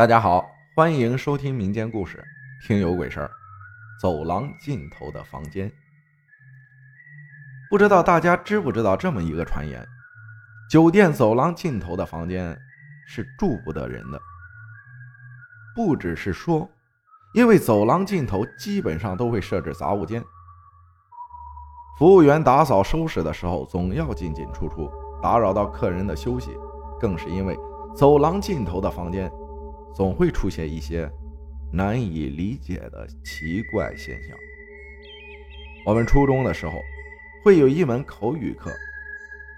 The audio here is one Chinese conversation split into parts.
大家好，欢迎收听民间故事《听有鬼事儿》。走廊尽头的房间，不知道大家知不知道这么一个传言：酒店走廊尽头的房间是住不得人的。不只是说，因为走廊尽头基本上都会设置杂物间，服务员打扫收拾的时候总要进进出出，打扰到客人的休息。更是因为走廊尽头的房间。总会出现一些难以理解的奇怪现象。我们初中的时候会有一门口语课，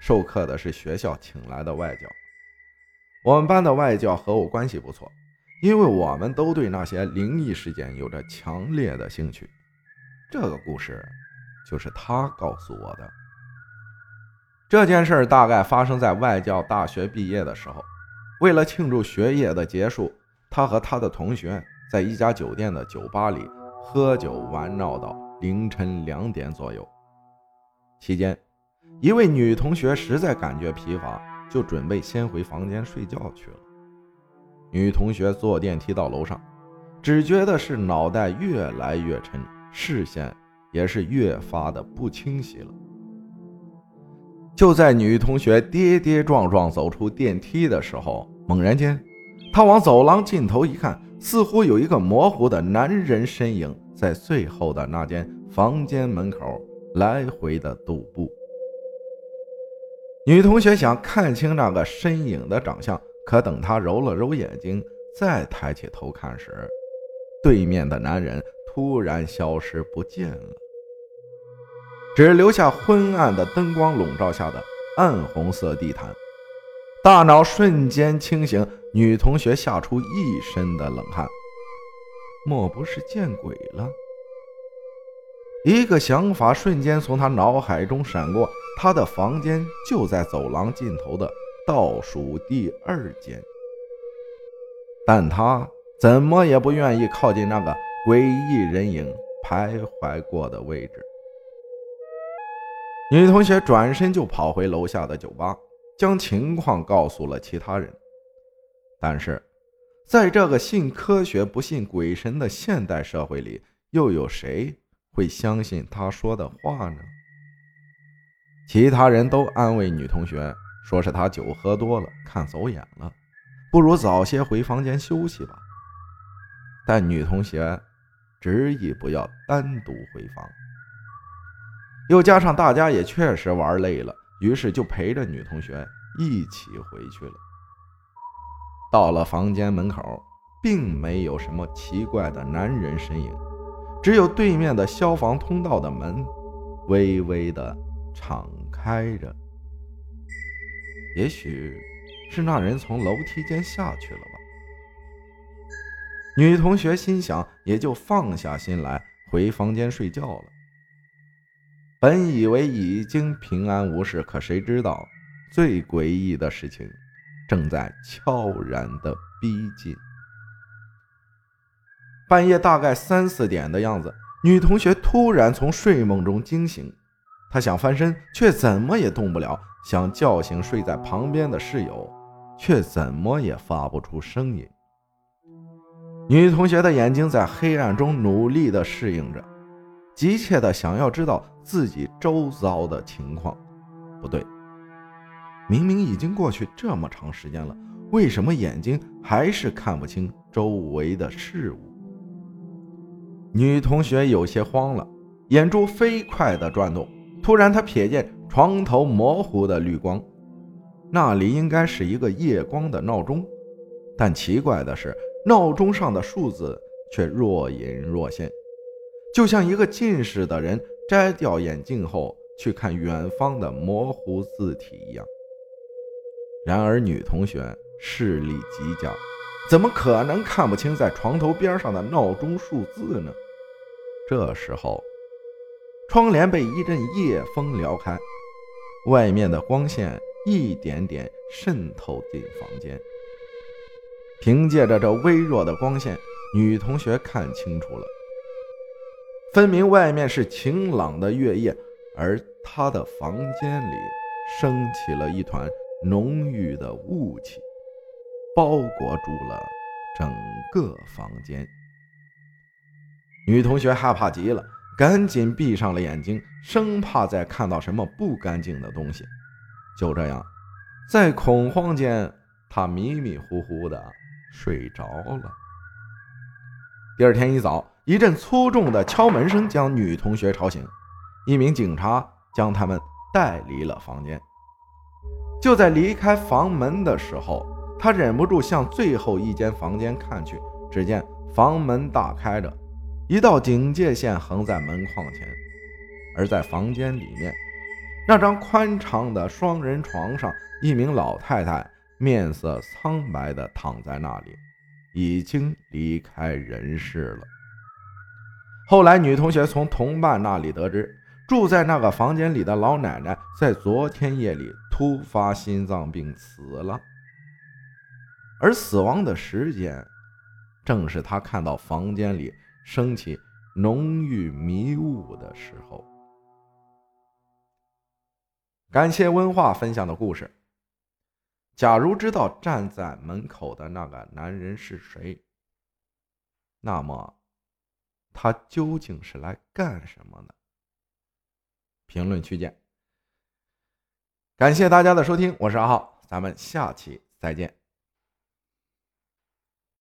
授课的是学校请来的外教。我们班的外教和我关系不错，因为我们都对那些灵异事件有着强烈的兴趣。这个故事就是他告诉我的。这件事大概发生在外教大学毕业的时候，为了庆祝学业的结束。他和他的同学在一家酒店的酒吧里喝酒玩闹到凌晨两点左右。期间，一位女同学实在感觉疲乏，就准备先回房间睡觉去了。女同学坐电梯到楼上，只觉得是脑袋越来越沉，视线也是越发的不清晰了。就在女同学跌跌撞撞走出电梯的时候，猛然间。他往走廊尽头一看，似乎有一个模糊的男人身影在最后的那间房间门口来回的踱步。女同学想看清那个身影的长相，可等她揉了揉眼睛，再抬起头看时，对面的男人突然消失不见了，只留下昏暗的灯光笼罩下的暗红色地毯。大脑瞬间清醒，女同学吓出一身的冷汗。莫不是见鬼了？一个想法瞬间从她脑海中闪过，她的房间就在走廊尽头的倒数第二间。但她怎么也不愿意靠近那个诡异人影徘徊过的位置。女同学转身就跑回楼下的酒吧。将情况告诉了其他人，但是，在这个信科学不信鬼神的现代社会里，又有谁会相信他说的话呢？其他人都安慰女同学，说是她酒喝多了，看走眼了，不如早些回房间休息吧。但女同学执意不要单独回房，又加上大家也确实玩累了。于是就陪着女同学一起回去了。到了房间门口，并没有什么奇怪的男人身影，只有对面的消防通道的门微微的敞开着。也许是那人从楼梯间下去了吧。女同学心想，也就放下心来回房间睡觉了。本以为已经平安无事，可谁知道，最诡异的事情正在悄然的逼近。半夜大概三四点的样子，女同学突然从睡梦中惊醒，她想翻身，却怎么也动不了；想叫醒睡在旁边的室友，却怎么也发不出声音。女同学的眼睛在黑暗中努力地适应着。急切的想要知道自己周遭的情况，不对，明明已经过去这么长时间了，为什么眼睛还是看不清周围的事物？女同学有些慌了，眼珠飞快的转动。突然，她瞥见床头模糊的绿光，那里应该是一个夜光的闹钟，但奇怪的是，闹钟上的数字却若隐若现。就像一个近视的人摘掉眼镜后去看远方的模糊字体一样。然而，女同学视力极佳，怎么可能看不清在床头边上的闹钟数字呢？这时候，窗帘被一阵夜风撩开，外面的光线一点点渗透进房间。凭借着这微弱的光线，女同学看清楚了。分明外面是晴朗的月夜，而他的房间里升起了一团浓郁的雾气，包裹住了整个房间。女同学害怕极了，赶紧闭上了眼睛，生怕再看到什么不干净的东西。就这样，在恐慌间，她迷迷糊糊的睡着了。第二天一早，一阵粗重的敲门声将女同学吵醒，一名警察将他们带离了房间。就在离开房门的时候，他忍不住向最后一间房间看去，只见房门大开着。一道警戒线横在门框前，而在房间里面，那张宽敞的双人床上，一名老太太面色苍白地躺在那里，已经离开人世了。后来，女同学从同伴那里得知，住在那个房间里的老奶奶在昨天夜里突发心脏病死了，而死亡的时间，正是她看到房间里。升起浓郁迷雾的时候，感谢温化分享的故事。假如知道站在门口的那个男人是谁，那么他究竟是来干什么的？评论区见。感谢大家的收听，我是阿浩，咱们下期再见。